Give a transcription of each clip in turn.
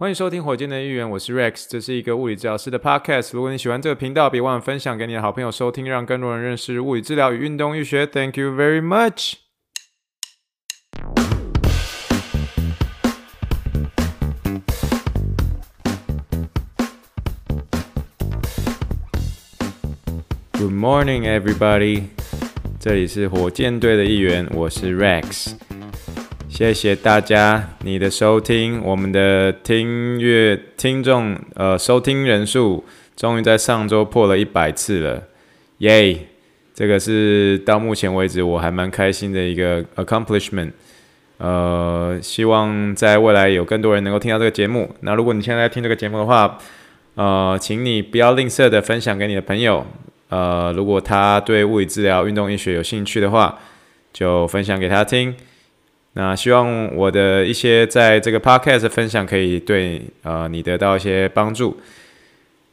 欢迎收听火箭的预言，我是 Rex，这是一个物理治疗师的 Podcast。如果你喜欢这个频道，别忘了分享给你的好朋友收听，让更多人认识物理治疗与运动医学。Thank you very much. Good morning, everybody. 这里是火箭队的预言，我是 Rex。谢谢大家，你的收听，我们的听乐听众呃收听人数终于在上周破了一百次了，耶！这个是到目前为止我还蛮开心的一个 accomplishment。呃，希望在未来有更多人能够听到这个节目。那如果你现在听这个节目的话，呃，请你不要吝啬的分享给你的朋友。呃，如果他对物理治疗、运动医学有兴趣的话，就分享给他听。那希望我的一些在这个 podcast 分享可以对呃你得到一些帮助。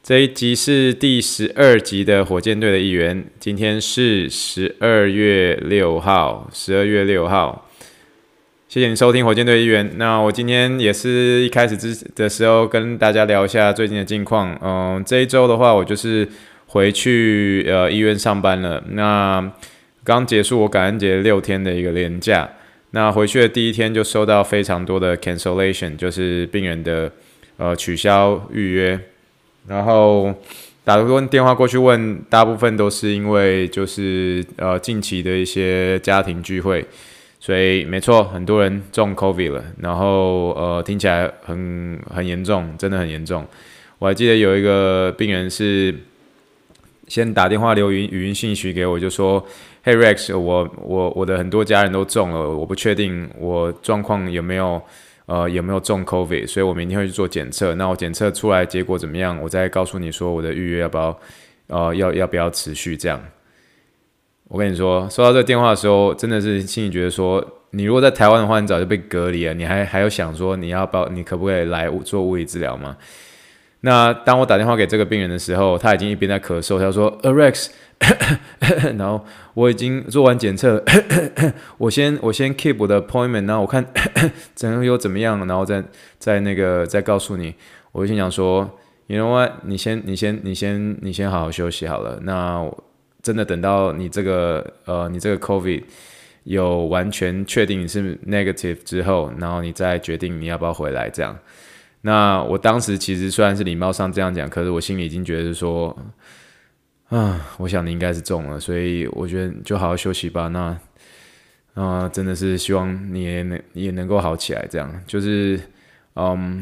这一集是第十二集的火箭队的一员，今天是十二月六号，十二月六号。谢谢你收听火箭队一员。那我今天也是一开始之的时候跟大家聊一下最近的近况。嗯、这一周的话，我就是回去呃医院上班了。那刚结束我感恩节六天的一个连假。那回去的第一天就收到非常多的 cancellation，就是病人的呃取消预约，然后打个电话过去问，大部分都是因为就是呃近期的一些家庭聚会，所以没错，很多人中 COVID 了，然后呃听起来很很严重，真的很严重。我还记得有一个病人是先打电话留语语音信息给我，就说。Hey Rex，我我我的很多家人都中了，我不确定我状况有没有呃有没有中 COVID，所以我明天会去做检测。那我检测出来结果怎么样，我再告诉你说我的预约要不要呃要要不要持续这样。我跟你说，收到这个电话的时候，真的是心里觉得说，你如果在台湾的话，你早就被隔离了，你还还有想说你要不要你可不可以来做物理治疗吗？那当我打电话给这个病人的时候，他已经一边在咳嗽，他说呃 Rex。然后我已经做完检测，我先我先 keep 我的 appointment，然后我看 整个又怎么样，然后再再那个再告诉你。我就心想说，You know what？你先你先你先你先好好休息好了。那真的等到你这个呃你这个 COVID 有完全确定你是 negative 之后，然后你再决定你要不要回来这样。那我当时其实虽然是礼貌上这样讲，可是我心里已经觉得说。啊，我想你应该是中了，所以我觉得就好好休息吧。那啊，真的是希望你也能也能够好起来。这样就是，嗯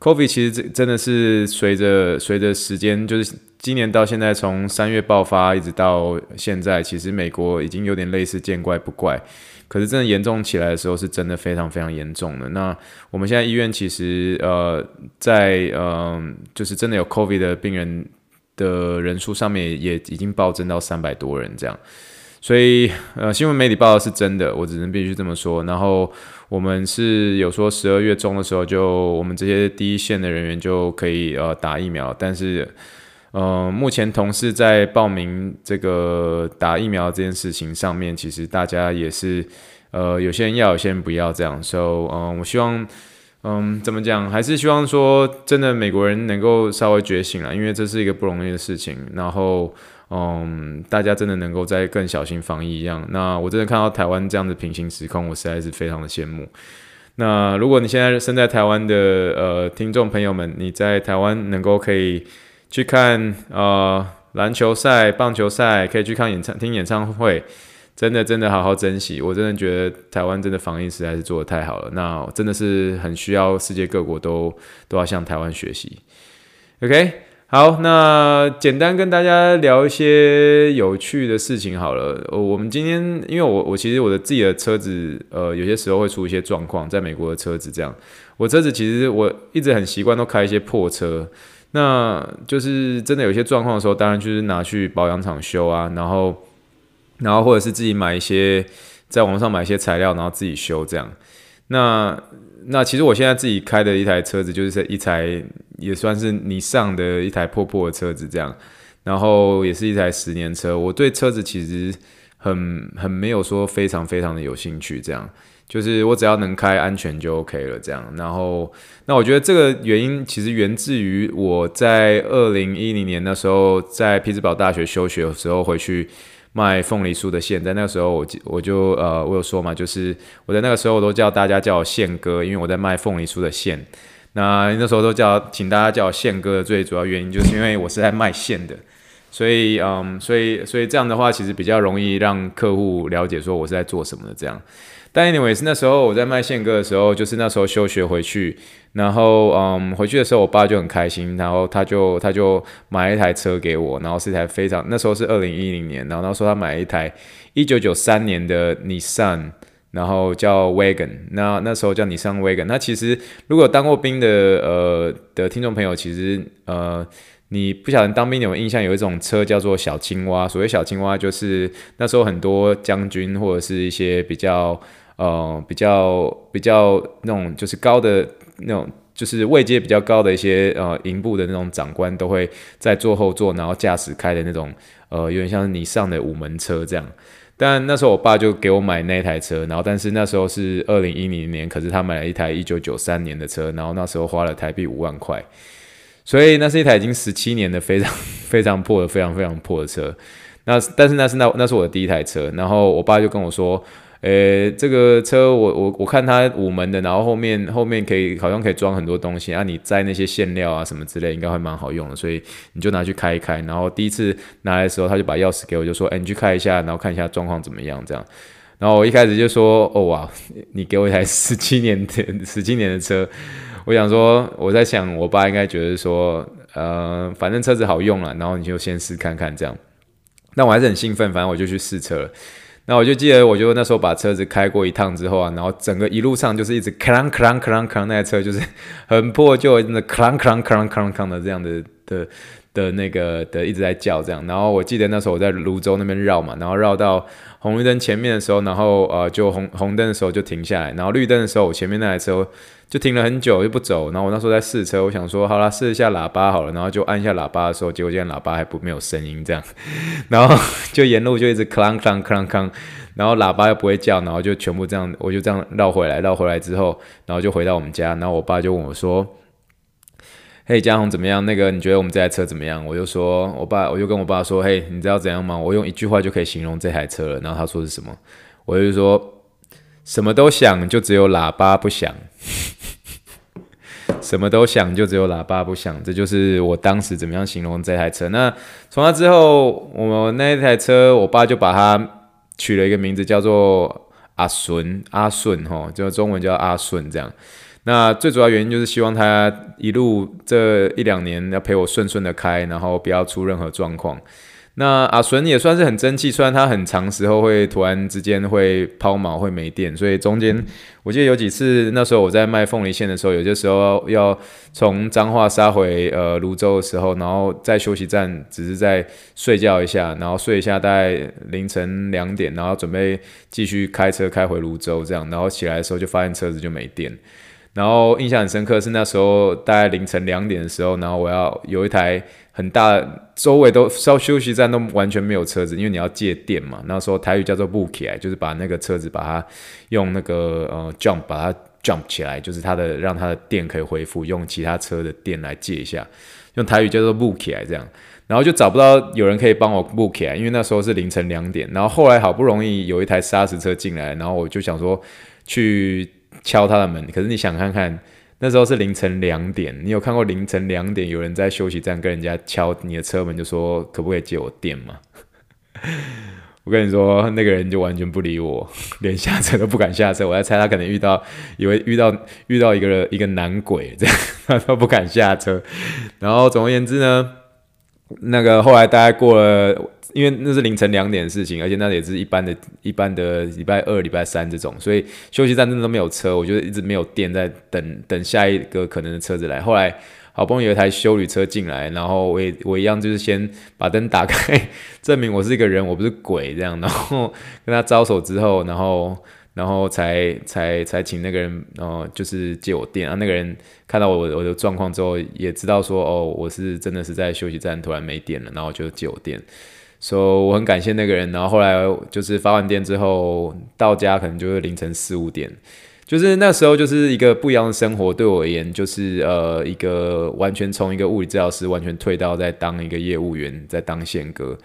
，COVID 其实真真的是随着随着时间，就是今年到现在，从三月爆发一直到现在，其实美国已经有点类似见怪不怪。可是真的严重起来的时候，是真的非常非常严重的。那我们现在医院其实呃，在嗯，就是真的有 COVID 的病人。的人数上面也已经暴增到三百多人这样，所以呃新闻媒体报道是真的，我只能必须这么说。然后我们是有说十二月中的时候就我们这些第一线的人员就可以呃打疫苗，但是呃目前同事在报名这个打疫苗这件事情上面，其实大家也是呃有些人要，有些人不要这样。所以嗯，我希望。嗯，怎么讲？还是希望说，真的美国人能够稍微觉醒了，因为这是一个不容易的事情。然后，嗯，大家真的能够再更小心防疫一样。那我真的看到台湾这样的平行时空，我实在是非常的羡慕。那如果你现在身在台湾的呃听众朋友们，你在台湾能够可以去看呃篮球赛、棒球赛，可以去看演唱听演唱会。真的，真的好好珍惜。我真的觉得台湾真的防疫实在是做得太好了。那真的是很需要世界各国都都要向台湾学习。OK，好，那简单跟大家聊一些有趣的事情好了。我们今天，因为我我其实我的自己的车子，呃，有些时候会出一些状况，在美国的车子这样。我车子其实我一直很习惯都开一些破车，那就是真的有些状况的时候，当然就是拿去保养厂修啊，然后。然后或者是自己买一些，在网上买一些材料，然后自己修这样。那那其实我现在自己开的一台车子，就是一台也算是你上的一台破破的车子这样。然后也是一台十年车。我对车子其实很很没有说非常非常的有兴趣这样。就是我只要能开安全就 OK 了，这样。然后，那我觉得这个原因其实源自于我在二零一零年的时候在匹兹堡大学休学的时候回去卖凤梨酥的线，在那个时候我我就呃我有说嘛，就是我在那个时候我都叫大家叫我线哥，因为我在卖凤梨酥的线。那那时候都叫请大家叫我线哥的最主要原因就是因为我是在卖线的，所以嗯，所以所以这样的话其实比较容易让客户了解说我是在做什么的这样。但 anyway 是那时候我在卖宪哥的时候，就是那时候休学回去，然后嗯回去的时候，我爸就很开心，然后他就他就买了一台车给我，然后是一台非常那时候是二零一零年，然后他说他买了一台一九九三年的 Nissan，然后叫 Wagon，那那时候叫 Nissan Wagon。那其实如果当过兵的呃的听众朋友，其实呃你不晓得当兵有没有印象，有一种车叫做小青蛙。所谓小青蛙，就是那时候很多将军或者是一些比较。呃，比较比较那种就是高的那种，就是位阶比较高的一些呃营部的那种长官都会在坐后座，然后驾驶开的那种呃有点像是你上的五门车这样。但那时候我爸就给我买那台车，然后但是那时候是二零一零年，可是他买了一台一九九三年的车，然后那时候花了台币五万块，所以那是一台已经十七年的非常 非常破的非常非常破的车。那但是那是那那是我的第一台车，然后我爸就跟我说。呃、这个车我我我看它五门的，然后后面后面可以好像可以装很多东西啊，你摘那些馅料啊什么之类，应该会蛮好用的，所以你就拿去开一开。然后第一次拿来的时候，他就把钥匙给我，就说：“哎、你去开一下，然后看一下状况怎么样。”这样。然后我一开始就说：“哦哇，你给我一台十七年的 十七年的车。”我想说，我在想，我爸应该觉得说，呃，反正车子好用了，然后你就先试看看这样。那我还是很兴奋，反正我就去试车了。那我就记得，我就那时候把车子开过一趟之后啊，然后整个一路上就是一直 clang clang clang clang，那台车就是很破旧，真的 clang clang clang clang clang 的这样的的的那个的一直在叫这样。然后我记得那时候我在泸州那边绕嘛，然后绕到红绿灯前面的时候，然后呃就红红灯的时候就停下来，然后绿灯的时候我前面那台车。就停了很久就不走，然后我那时候在试车，我想说好啦，试一下喇叭好了，然后就按一下喇叭的时候，结果现在喇叭还不没有声音这样，然后就沿路就一直哐啷哐啷哐啷哐，然后喇叭又不会叫，然后就全部这样，我就这样绕回来，绕回来之后，然后就回到我们家，然后我爸就问我说：“嘿，嘉宏怎么样？那个你觉得我们这台车怎么样？”我就说：“我爸，我就跟我爸说，嘿，你知道怎样吗？我用一句话就可以形容这台车了。”然后他说是什么？我就说：“什么都响，就只有喇叭不响。”什么都响，就只有喇叭不响。这就是我当时怎么样形容这台车。那从那之后，我那一台车，我爸就把它取了一个名字，叫做阿顺，阿顺齁，就中文叫阿顺这样。那最主要原因就是希望他一路这一两年要陪我顺顺的开，然后不要出任何状况。那阿顺也算是很争气，虽然他很长时候会突然之间会抛锚，会没电，所以中间我记得有几次那时候我在卖凤梨线的时候，有些时候要从彰化杀回呃泸州的时候，然后在休息站只是在睡觉一下，然后睡一下大概凌晨两点，然后准备继续开车开回泸州这样，然后起来的时候就发现车子就没电，然后印象很深刻是那时候大概凌晨两点的时候，然后我要有一台。很大，周围都稍休息站都完全没有车子，因为你要借电嘛。那时候台语叫做“布起来”，就是把那个车子把它用那个呃 jump 把它 jump 起来，就是它的让它的电可以恢复，用其他车的电来借一下。用台语叫做“布起来”这样，然后就找不到有人可以帮我 book 起来，因为那时候是凌晨两点。然后后来好不容易有一台砂石车进来，然后我就想说去敲他的门，可是你想看看。那时候是凌晨两点，你有看过凌晨两点有人在休息站跟人家敲你的车门，就说可不可以借我电吗？我跟你说，那个人就完全不理我，连下车都不敢下车。我在猜他可能遇到，以为遇到遇到一个一个男鬼这样，他都不敢下车。然后总而言之呢，那个后来大概过了。因为那是凌晨两点的事情，而且那也是一般的、一般的礼拜二、礼拜三这种，所以休息站真的都没有车，我就一直没有电，在等等下一个可能的车子来。后来好不容易有一台修旅车进来，然后我也我一样就是先把灯打开，证明我是一个人，我不是鬼这样，然后跟他招手之后，然后然后才才才请那个人，然后就是借我电啊。那个人看到我我的状况之后，也知道说哦，我是真的是在休息站突然没电了，然后就借我电。所以我很感谢那个人。然后后来就是发完电之后到家，可能就是凌晨四五点。就是那时候就是一个不一样的生活，对我而言，就是呃一个完全从一个物理治疗师完全退到在当一个业务员，在当线哥。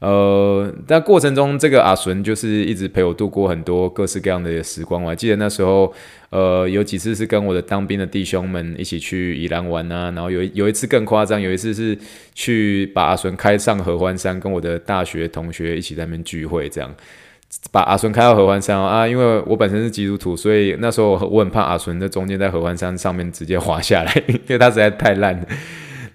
呃，但过程中这个阿顺就是一直陪我度过很多各式各样的时光。我还记得那时候，呃，有几次是跟我的当兵的弟兄们一起去宜兰玩啊，然后有有一次更夸张，有一次是去把阿顺开上合欢山，跟我的大学同学一起在那边聚会这样。把阿顺开到合欢山啊，因为我本身是基督徒，所以那时候我很怕阿顺在中间在合欢山上面直接滑下来，因为他实在太烂了。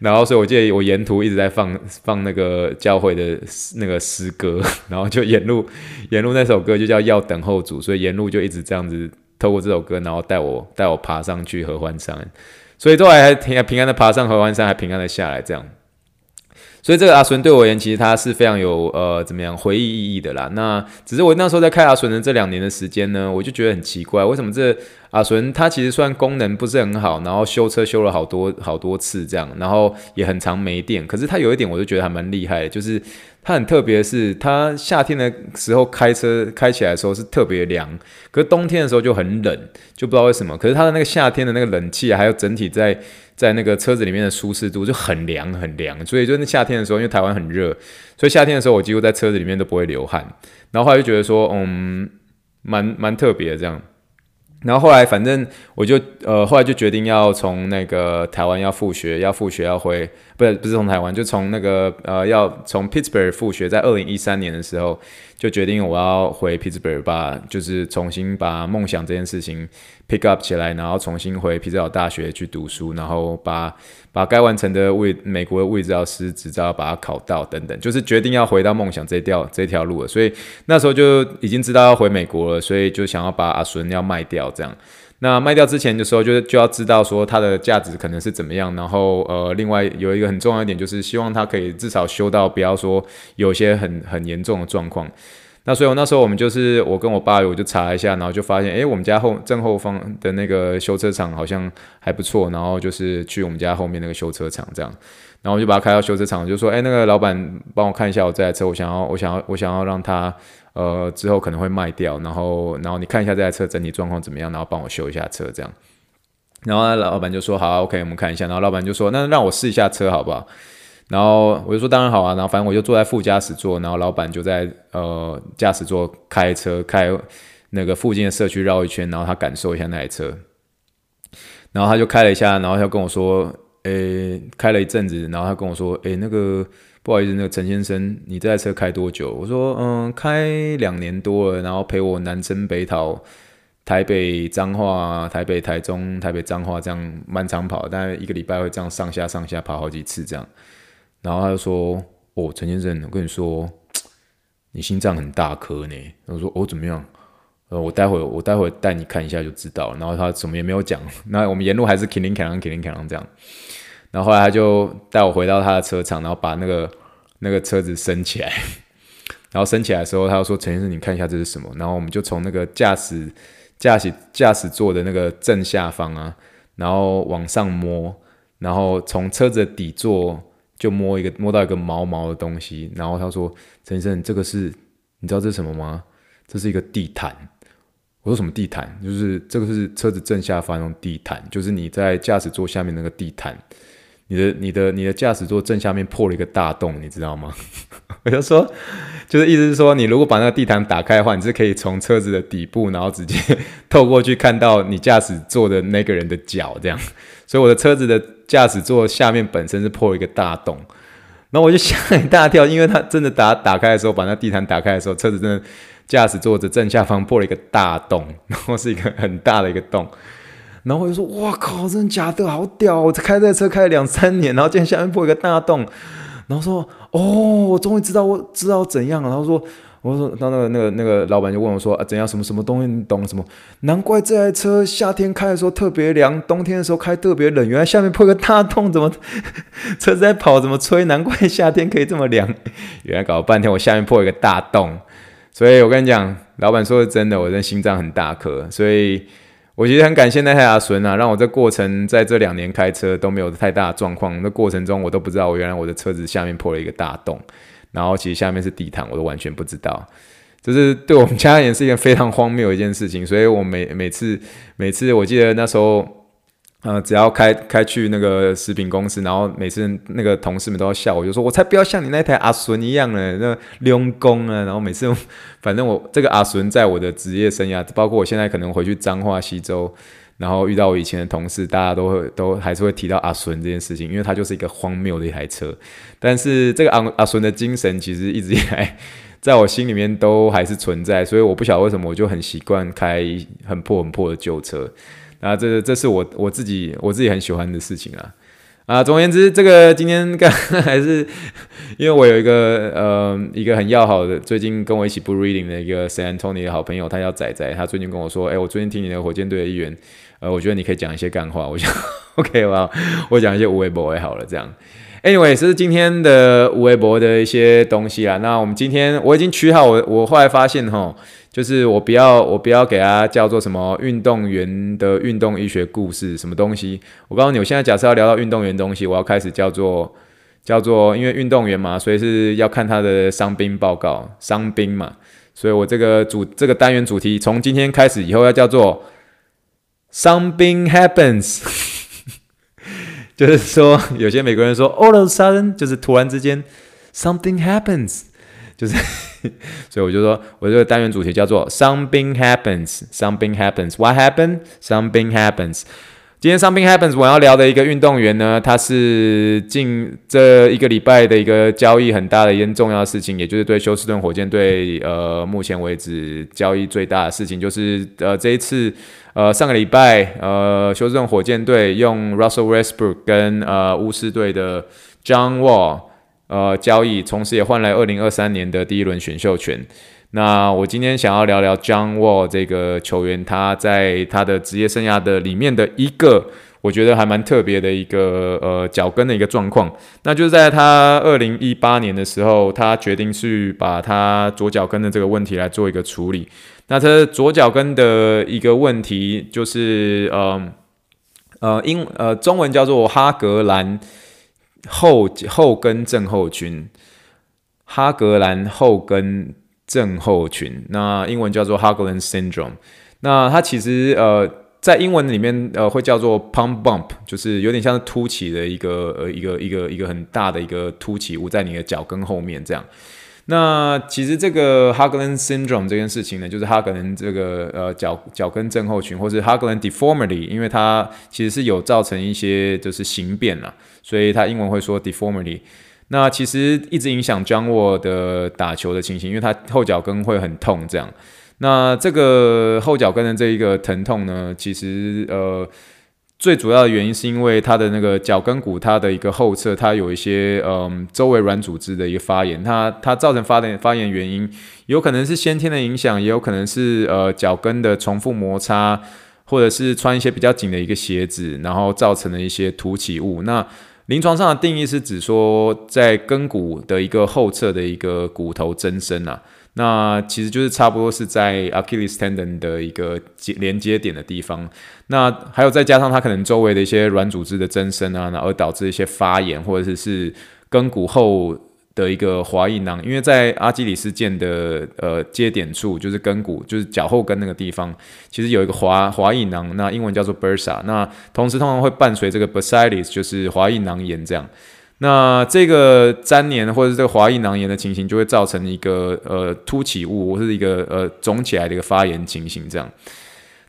然后所以我记得我沿途一直在放放那个教会的那个诗歌，然后就沿路沿路那首歌就叫要等候主，所以沿路就一直这样子透过这首歌，然后带我带我爬上去合欢山，所以后来还平平安的爬上合欢山，还平安的下来这样。所以这个阿顺对我而言，其实他是非常有呃怎么样回忆意义的啦。那只是我那时候在开阿顺的这两年的时间呢，我就觉得很奇怪，为什么这阿纯他其实算功能不是很好，然后修车修了好多好多次这样，然后也很常没电。可是他有一点，我就觉得还蛮厉害的，就是。它很特别是，它夏天的时候开车开起来的时候是特别凉，可是冬天的时候就很冷，就不知道为什么。可是它的那个夏天的那个冷气，还有整体在在那个车子里面的舒适度就很凉很凉，所以就是夏天的时候，因为台湾很热，所以夏天的时候我几乎在车子里面都不会流汗。然后后来就觉得说，嗯，蛮蛮特别的这样。然后后来，反正我就呃，后来就决定要从那个台湾要复学，要复学要回，不是不是从台湾，就从那个呃，要从 Pittsburgh 复学，在二零一三年的时候。就决定我要回 Pittsburgh 把，就是重新把梦想这件事情 pick up 起来，然后重新回匹兹堡大学去读书，然后把把该完成的位美国的物理治疗师执照把它考到等等，就是决定要回到梦想这条这条路了。所以那时候就已经知道要回美国了，所以就想要把阿孙要卖掉这样。那卖掉之前的时候，就就要知道说它的价值可能是怎么样。然后呃，另外有一个很重要一点，就是希望它可以至少修到不要说有些很很严重的状况。那所以我那时候我们就是我跟我爸，我就查一下，然后就发现，诶，我们家后正后方的那个修车厂好像还不错。然后就是去我们家后面那个修车厂这样，然后我就把它开到修车厂，就说，诶，那个老板帮我看一下我这台车，我想要我想要我想要让它。呃，之后可能会卖掉，然后，然后你看一下这台车整体状况怎么样，然后帮我修一下车这样。然后老板就说好，OK，我们看一下。然后老板就说那让我试一下车好不好？然后我就说当然好啊。然后反正我就坐在副驾驶座，然后老板就在呃驾驶座开车开那个附近的社区绕一圈，然后他感受一下那台车。然后他就开了一下，然后他跟我说，诶，开了一阵子，然后他跟我说，诶，那个。不好意思，那个陈先生，你这台车开多久？我说，嗯，开两年多了，然后陪我南征北讨，台北彰化、台北台中、台北彰化这样漫长跑，大概一个礼拜会这样上下上下跑好几次这样。然后他就说，哦，陈先生，我跟你说，你心脏很大颗呢。我说，哦，怎么样？呃，我待会我待会带你看一下就知道。然后他什么也没有讲。那我们沿路还是 killing killing killing killing 这样。然后后来他就带我回到他的车场，然后把那个那个车子升起来，然后升起来的时候，他就说：“陈先生，你看一下这是什么？”然后我们就从那个驾驶驾驶驾驶座的那个正下方啊，然后往上摸，然后从车子的底座就摸一个摸到一个毛毛的东西，然后他说：“陈先生，这个是你知道这是什么吗？这是一个地毯。”我说：“什么地毯？就是这个是车子正下方那种地毯，就是你在驾驶座下面那个地毯。”你的你的你的驾驶座正下面破了一个大洞，你知道吗？我就说，就是意思是说，你如果把那个地毯打开的话，你是可以从车子的底部，然后直接 透过去看到你驾驶座的那个人的脚，这样。所以我的车子的驾驶座下面本身是破了一个大洞，然后我就吓一大跳，因为他真的打打开的时候，把那地毯打开的时候，车子真的驾驶座的正下方破了一个大洞，然后是一个很大的一个洞。然后我就说：“哇靠，真的假的？好屌！我开这车开了两三年，然后竟然下面破一个大洞。”然后说：“哦，我终于知道我知道怎样了。”然后说：“我说，当那个那个那个老板就问我说：‘啊，怎样？什么什么东西？你懂什么？难怪这台车夏天开的时候特别凉，冬天的时候开特别冷。原来下面破个大洞，怎么 车子在跑？怎么吹？难怪夏天可以这么凉。原来搞了半天，我下面破一个大洞。所以我跟你讲，老板说的真的，我的心脏很大颗，所以。”我其实很感谢那台阿顺啊，让我这过程在这两年开车都没有太大的状况。那过程中我都不知道，我原来我的车子下面破了一个大洞。然后其实下面是地毯，我都完全不知道。就是对我们家也是一件非常荒谬的一件事情，所以我每每次每次我记得那时候，呃，只要开开去那个食品公司，然后每次那个同事们都要笑我，就说我才不要像你那台阿孙一样呢，那用功啊，然后每次 反正我这个阿孙在我的职业生涯，包括我现在可能回去彰化西州，然后遇到我以前的同事，大家都会都还是会提到阿孙这件事情，因为他就是一个荒谬的一台车，但是这个阿阿孙的精神其实一直以来。在我心里面都还是存在，所以我不晓得为什么我就很习惯开很破很破的旧车，那，这这是我我自己我自己很喜欢的事情啊，啊，总而言之，这个今天刚 还是因为我有一个呃一个很要好的，最近跟我一起不 Reading 的一个 San Antonio 的好朋友，他叫仔仔，他最近跟我说，哎，我最近听你的火箭队的一员，呃，我觉得你可以讲一些干话，我想 OK 吧，我讲一些无微博也好了，这样。Anyway，这是今天的微博的一些东西啦。那我们今天我已经取好我，我后来发现齁，就是我不要我不要给它叫做什么运动员的运动医学故事什么东西。我告诉你，我现在假设要聊到运动员东西，我要开始叫做叫做，因为运动员嘛，所以是要看他的伤兵报告，伤兵嘛。所以我这个主这个单元主题从今天开始以后要叫做 Something Happens。就是说，有些美国人说 all of a sudden，就是突然之间，something happens，就是，所以我就说，我这个单元主题叫做 something happens，something happens，what happened？something happens。今天 something happens，我要聊的一个运动员呢，他是近这一个礼拜的一个交易很大的一件重要的事情，也就是对休斯顿火箭队，呃，目前为止交易最大的事情，就是呃这一次。呃，上个礼拜，呃，休斯顿火箭队用 Russell Westbrook 跟呃巫师队的 John Wall 呃交易，同时也换来二零二三年的第一轮选秀权。那我今天想要聊聊 John Wall 这个球员，他在他的职业生涯的里面的一个，我觉得还蛮特别的一个呃脚跟的一个状况。那就是在他二零一八年的时候，他决定去把他左脚跟的这个问题来做一个处理。那他左脚跟的一个问题就是，呃，呃，英呃中文叫做哈格兰后后跟症候群，哈格兰后跟症候群，那英文叫做 Hagelin Syndrome。那它其实呃在英文里面呃会叫做 pump bump，就是有点像是凸起的一个呃一个一个一个很大的一个凸起物在你的脚跟后面这样。那其实这个 Hagelin syndrome 这件事情呢，就是哈格兰这个呃脚脚跟症候群，或是 Hagelin deformity，因为它其实是有造成一些就是形变啦，所以它英文会说 deformity。那其实一直影响 John 沃的打球的情形，因为他后脚跟会很痛这样。那这个后脚跟的这一个疼痛呢，其实呃。最主要的原因是因为他的那个脚跟骨，它的一个后侧，它有一些嗯周围软组织的一个发炎，它它造成发炎发炎原因，有可能是先天的影响，也有可能是呃脚跟的重复摩擦，或者是穿一些比较紧的一个鞋子，然后造成的一些凸起物。那临床上的定义是指说，在根骨的一个后侧的一个骨头增生啊。那其实就是差不多是在 Achilles tendon 的一个接连接点的地方，那还有再加上它可能周围的一些软组织的增生啊，然后导致一些发炎，或者是是根骨后的一个滑液囊，因为在阿基里斯腱的呃接点处，就是跟骨就是脚后跟那个地方，其实有一个滑滑液囊，那英文叫做 bursa，那同时通常会伴随这个 bursitis，就是滑液囊炎这样。那这个粘连或者是这个滑液囊炎的情形，就会造成一个呃凸起物或是一个呃肿起来的一个发炎情形这样。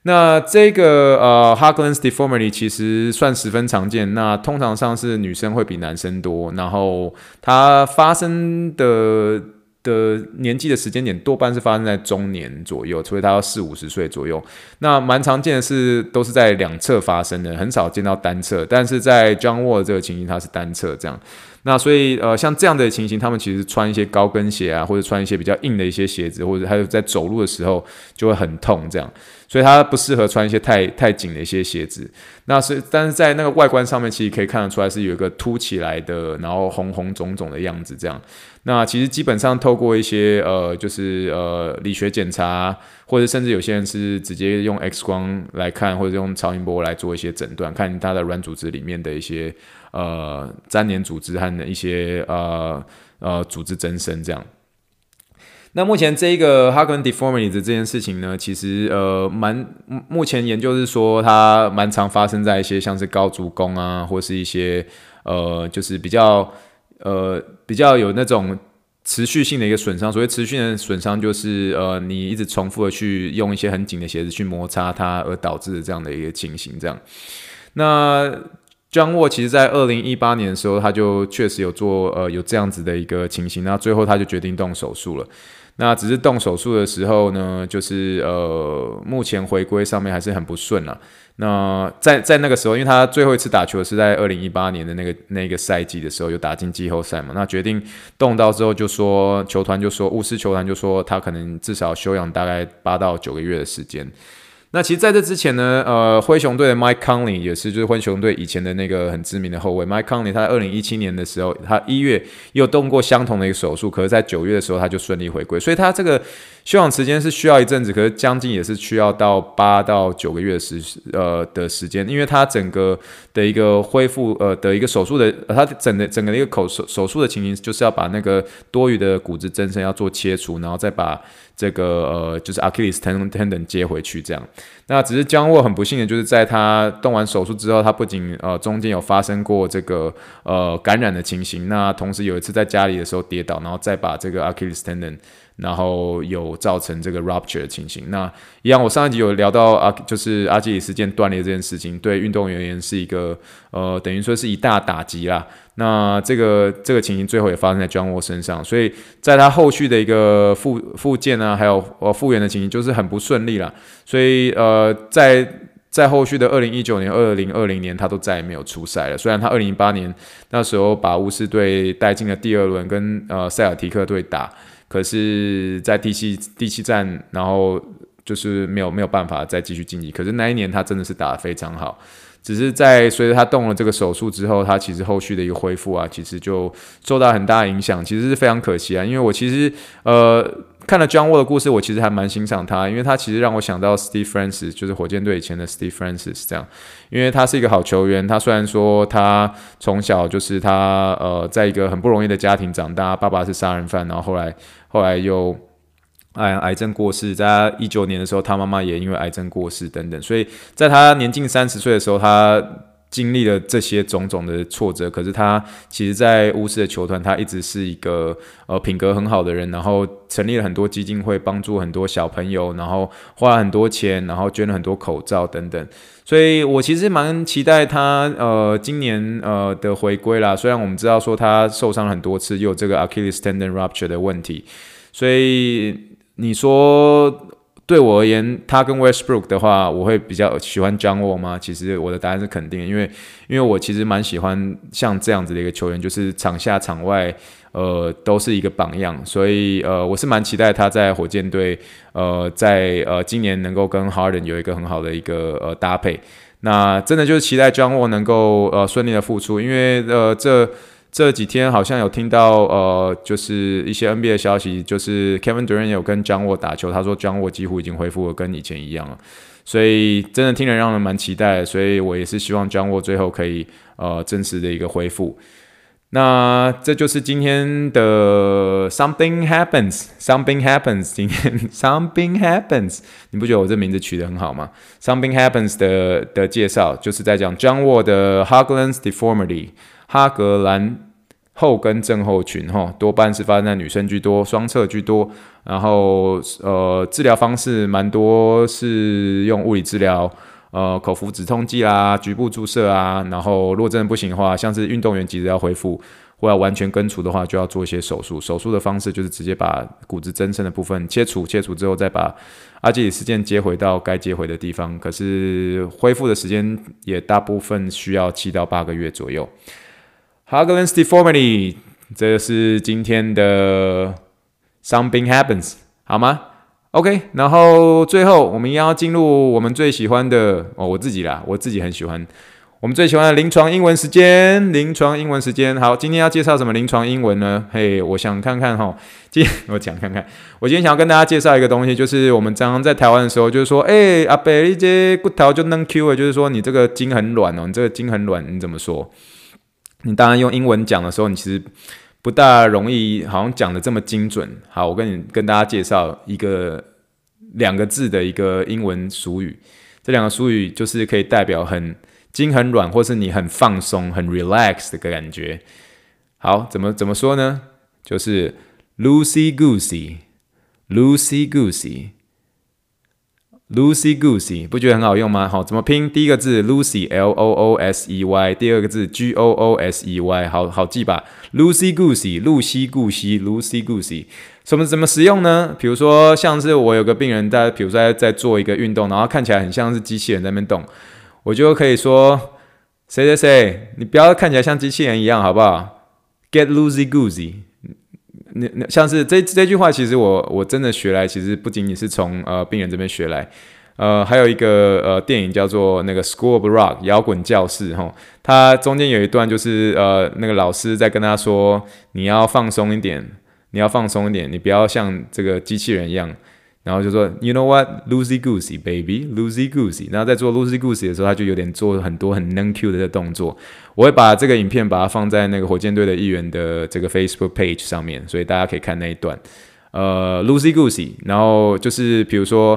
那这个呃，Hug Lens deformity 其实算十分常见，那通常上是女生会比男生多，然后它发生的。的年纪的时间点多半是发生在中年左右，所以他要四五十岁左右。那蛮常见的是都是在两侧发生的，很少见到单侧。但是在 John Wall 这个情形，它是单侧这样。那所以呃，像这样的情形，他们其实穿一些高跟鞋啊，或者穿一些比较硬的一些鞋子，或者还有在走路的时候就会很痛这样。所以他不适合穿一些太太紧的一些鞋子。那是，但是在那个外观上面，其实可以看得出来是有一个凸起来的，然后红红肿肿的样子这样。那其实基本上透过一些呃，就是呃理学检查，或者甚至有些人是直接用 X 光来看，或者用超音波来做一些诊断，看它的软组织里面的一些呃粘连组织和一些呃呃组织增生这样。那目前这一个 Haglund deformity 的这件事情呢，其实呃蛮目前研究是说它蛮常发生在一些像是高足弓啊，或是一些呃就是比较呃比较有那种持续性的一个损伤。所谓持续的损伤，就是呃你一直重复的去用一些很紧的鞋子去摩擦它而导致的这样的一个情形。这样，那张沃其实在二零一八年的时候，他就确实有做呃有这样子的一个情形，那最后他就决定动手术了。那只是动手术的时候呢，就是呃，目前回归上面还是很不顺啊。那在在那个时候，因为他最后一次打球是在二零一八年的那个那个赛季的时候，有打进季后赛嘛。那决定动刀之后，就说球团就说巫师球团就说他可能至少休养大概八到九个月的时间。那其实在这之前呢，呃，灰熊队的 Mike Conley 也是，就是灰熊队以前的那个很知名的后卫。Mike Conley，他在二零一七年的时候，他一月又动过相同的一个手术，可是在九月的时候他就顺利回归，所以他这个休养时间是需要一阵子，可是将近也是需要到八到九个月的时呃的时间，因为他整个的一个恢复呃的一个手术的，他整个整个的一个口手手术的情形，就是要把那个多余的骨质增生要做切除，然后再把。这个呃，就是 Achilles tendon 接回去这样。那只是姜沃很不幸的，就是在他动完手术之后，他不仅呃中间有发生过这个呃感染的情形，那同时有一次在家里的时候跌倒，然后再把这个 Achilles tendon。然后有造成这个 rupture 的情形。那一样，我上一集有聊到啊，就是阿基里斯腱断裂这件事情，对运动员而言是一个呃，等于说是一大打击啦。那这个这个情形最后也发生在 John Wall 身上，所以在他后续的一个复复健啊，还有呃复原的情形，就是很不顺利啦。所以呃，在在后续的二零一九年、二零二零年，他都再也没有出赛了。虽然他二零一八年那时候把巫师队带进了第二轮，跟呃塞尔提克队打。可是，在第七第七站，然后就是没有没有办法再继续晋级。可是那一年他真的是打得非常好，只是在随着他动了这个手术之后，他其实后续的一个恢复啊，其实就受到很大影响，其实是非常可惜啊。因为我其实呃。看了 John Wall 的故事，我其实还蛮欣赏他，因为他其实让我想到 Steve Francis，就是火箭队以前的 Steve Francis 这样，因为他是一个好球员。他虽然说他从小就是他呃，在一个很不容易的家庭长大，爸爸是杀人犯，然后后来后来又癌癌症过世，在他一九年的时候，他妈妈也因为癌症过世等等，所以在他年近三十岁的时候，他。经历了这些种种的挫折，可是他其实，在巫师的球团，他一直是一个呃品格很好的人，然后成立了很多基金会，帮助很多小朋友，然后花了很多钱，然后捐了很多口罩等等。所以我其实蛮期待他呃今年呃的回归啦。虽然我们知道说他受伤很多次，又有这个 Achilles tendon rupture 的问题，所以你说。对我而言，他跟 Westbrook 的话，我会比较喜欢 John Wall 吗？其实我的答案是肯定的，因为因为我其实蛮喜欢像这样子的一个球员，就是场下场外，呃，都是一个榜样，所以呃，我是蛮期待他在火箭队，呃，在呃今年能够跟 Harden 有一个很好的一个呃搭配。那真的就是期待 John Wall 能够呃顺利的复出，因为呃这。这几天好像有听到，呃，就是一些 NBA 的消息，就是 Kevin Durant 有跟 John Wall 打球，他说 John Wall 几乎已经恢复了跟以前一样了，所以真的听了让人蛮期待，所以我也是希望 John Wall 最后可以呃真实的一个恢复。那这就是今天的 Something Happens，Something Happens，今天 Something Happens，你不觉得我这名字取得很好吗？Something Happens 的的介绍就是在讲 John Wall 的 Haglund's Deformity。哈格兰后跟症候群，哈，多半是发生在女生居多，双侧居多。然后，呃，治疗方式蛮多，是用物理治疗，呃，口服止痛剂啦，局部注射啊。然后，如果真的不行的话，像是运动员急着要恢复或要完全根除的话，就要做一些手术。手术的方式就是直接把骨质增生的部分切除，切除之后再把阿基里斯腱接回到该接回的地方。可是恢复的时间也大部分需要七到八个月左右。Haglund's deformity，这是今天的 Something happens，好吗 OK，然后最后我们要进入我们最喜欢的哦，我自己啦，我自己很喜欢我们最喜欢的临床英文时间。临床英文时间，好，今天要介绍什么临床英文呢？嘿，我想看看哈，今天我讲看看，我今天想要跟大家介绍一个东西，就是我们常常在台湾的时候，就是说，哎，阿伯，你这骨头就能 Q 了，就是说你这个筋很软哦，你这个筋很软，你怎么说？你当然用英文讲的时候，你其实。不大容易，好像讲的这么精准。好，我跟你跟大家介绍一个两个字的一个英文俗语。这两个俗语就是可以代表很筋很软，或是你很放松、很 relax 的感觉。好，怎么怎么说呢？就是 loosey goosey，loosey goosey。Lucy goosey 不觉得很好用吗？好，怎么拼？第一个字 Lucy L O O S E Y，第二个字 G O O S E Y，好好记吧 Lucy goosey，露西顾西，Loosey goosey，什么怎么使用呢？比如说，像是我有个病人在，比如说在在做一个运动，然后看起来很像是机器人在那边动，我就可以说，谁谁谁，你不要看起来像机器人一样，好不好？Get Lucy goosey。那那像是这这句话，其实我我真的学来，其实不仅仅是从呃病人这边学来，呃，还有一个呃电影叫做那个《School of Rock》摇滚教室哈，它中间有一段就是呃那个老师在跟他说，你要放松一点，你要放松一点，你不要像这个机器人一样。然后就说，You know what, loosey goosey, baby, loosey goosey。然后在做 loosey goosey 的时候，他就有点做很多很能 Q 的动作。我会把这个影片把它放在那个火箭队的议员的这个 Facebook page 上面，所以大家可以看那一段。呃，loosey goosey。然后就是比如说，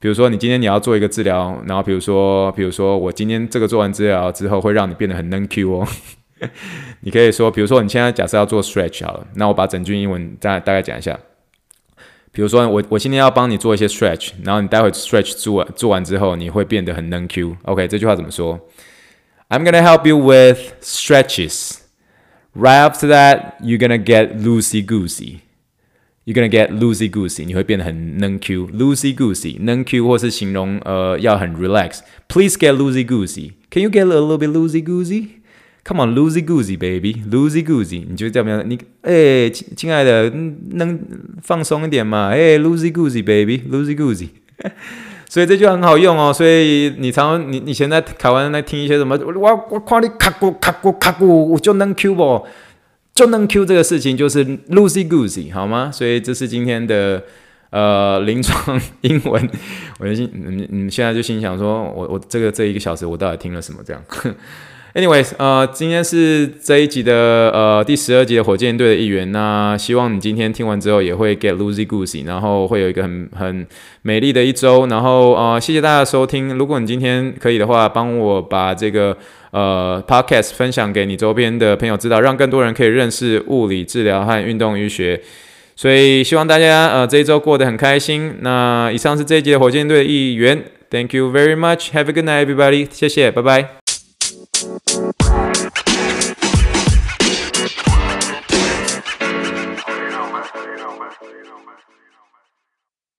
比如说你今天你要做一个治疗，然后比如说，比如说我今天这个做完治疗之后，会让你变得很能 Q 哦。你可以说，比如说你现在假设要做 stretch 好了，那我把整句英文大大概讲一下。比如说我我今天要帮你做一些 stretch，然后你待会 stretch 做做完之后，你会变得很能 Q。OK，这句话怎么说？I'm gonna help you with stretches. Right after that, you're gonna get loosey goosey. You're gonna get loosey goosey. 你会变得很能 Q。loosey goosey，能 Q 或是形容呃要很 relax。Please get loosey goosey. Can you get a little bit loosey goosey? Come on, loosey goosey, baby, loosey goosey，你觉得怎么样？你哎，亲亲爱的，能放松一点嘛？哎，loosey goosey, baby, loosey goosey。所以这句话很好用哦。所以你常你你现在台湾在听一些什么？我我夸你卡咕卡咕卡咕，我就能 Q 不？就能 Q 这个事情就是 loosey goosey，好吗？所以这是今天的呃临床英文。我就心你你现在就心想说，我我这个这一个小时我到底听了什么？这样。Anyways，呃，今天是这一集的呃第十二集的火箭队的一员。那希望你今天听完之后也会 get loosey goosey，然后会有一个很很美丽的一周。然后呃，谢谢大家收听。如果你今天可以的话，帮我把这个呃 podcast 分享给你周边的朋友知道，让更多人可以认识物理治疗和运动医学。所以希望大家呃这一周过得很开心。那以上是这一集的火箭队的一员。Thank you very much. Have a good night, everybody. 谢谢，拜拜。Bye.